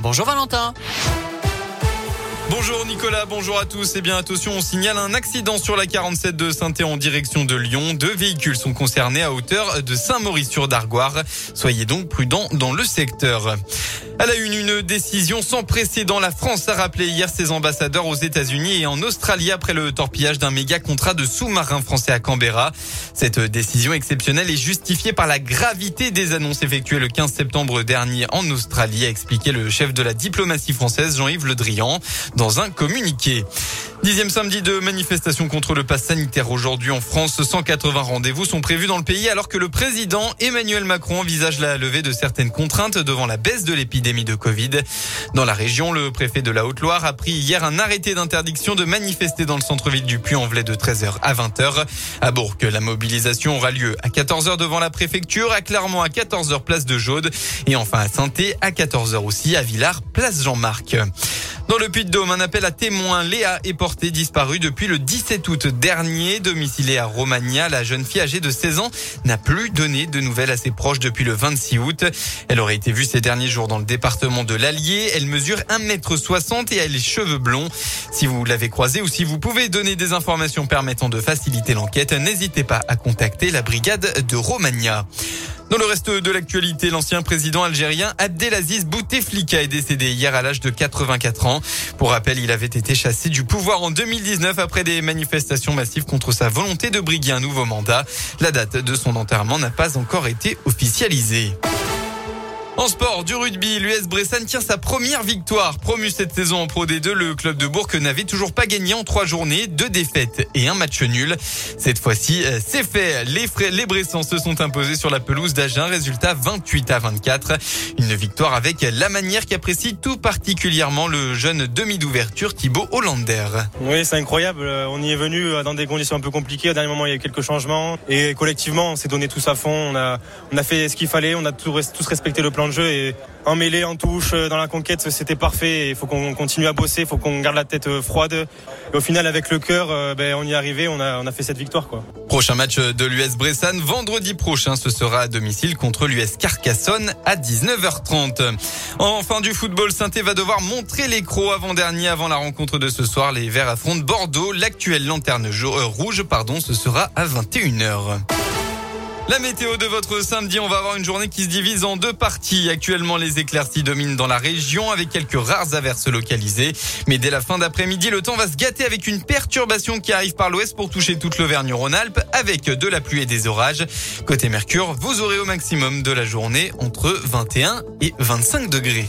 Bonjour Valentin. Bonjour Nicolas, bonjour à tous. Et eh bien attention, on signale un accident sur la 47 de saint en direction de Lyon. Deux véhicules sont concernés à hauteur de Saint-Maurice-sur-Dargoire. Soyez donc prudents dans le secteur. Elle a eu une décision sans précédent. La France a rappelé hier ses ambassadeurs aux États-Unis et en Australie après le torpillage d'un méga contrat de sous-marin français à Canberra. Cette décision exceptionnelle est justifiée par la gravité des annonces effectuées le 15 septembre dernier en Australie, a expliqué le chef de la diplomatie française Jean-Yves Le Drian dans un communiqué. Dixième samedi de manifestation contre le pass sanitaire aujourd'hui en France. 180 rendez-vous sont prévus dans le pays alors que le président Emmanuel Macron envisage la levée de certaines contraintes devant la baisse de l'épidémie de Covid. Dans la région, le préfet de la Haute-Loire a pris hier un arrêté d'interdiction de manifester dans le centre-ville du Puy-en-Velay de 13h à 20h. À Bourg, la mobilisation aura lieu à 14h devant la préfecture, à Clermont à 14h place de Jaude et enfin à saint à 14h aussi à Villars place Jean-Marc. Dans le Puy-de-Dôme, un appel à témoins. Léa est portée disparue depuis le 17 août dernier. Domicilée à Romagna, la jeune fille âgée de 16 ans n'a plus donné de nouvelles à ses proches depuis le 26 août. Elle aurait été vue ces derniers jours dans le département de l'Allier. Elle mesure 1m60 et a les cheveux blonds. Si vous l'avez croisée ou si vous pouvez donner des informations permettant de faciliter l'enquête, n'hésitez pas à contacter la brigade de Romagna. Dans le reste de l'actualité, l'ancien président algérien Abdelaziz Bouteflika est décédé hier à l'âge de 84 ans. Pour rappel, il avait été chassé du pouvoir en 2019 après des manifestations massives contre sa volonté de briguer un nouveau mandat. La date de son enterrement n'a pas encore été officialisée. En sport, du rugby, l'US Bressan tient sa première victoire. Promu cette saison en Pro D2, le club de Bourg n'avait toujours pas gagné en trois journées, deux défaites et un match nul. Cette fois-ci, euh, c'est fait. Les, les Bressans se sont imposés sur la pelouse d'Agen, résultat 28 à 24. Une victoire avec la manière qu'apprécie tout particulièrement le jeune demi d'ouverture Thibaut Hollander. Oui, c'est incroyable. Euh, on y est venu euh, dans des conditions un peu compliquées. Au dernier moment, il y a eu quelques changements et collectivement, on s'est donné tous à fond. On a fait ce qu'il fallait. On a tous respecté le plan de jeu et en mêlée, en touche, euh, dans la conquête, c'était parfait. Il faut qu'on continue à bosser, il faut qu'on garde la tête euh, froide. Au final, avec le cœur, euh, ben, on y est arrivé, on a, on a fait cette victoire. Quoi. Prochain match de l'US Bressan, vendredi prochain, ce sera à domicile contre l'US Carcassonne à 19h30. En fin du football, saint va devoir montrer les crocs avant-dernier avant la rencontre de ce soir. Les Verts affrontent Bordeaux. L'actuelle lanterne rouge, pardon, ce sera à 21h. La météo de votre samedi, on va avoir une journée qui se divise en deux parties. Actuellement, les éclaircies dominent dans la région avec quelques rares averses localisées. Mais dès la fin d'après-midi, le temps va se gâter avec une perturbation qui arrive par l'ouest pour toucher toute l'Auvergne-Rhône-Alpes avec de la pluie et des orages. Côté Mercure, vous aurez au maximum de la journée entre 21 et 25 degrés.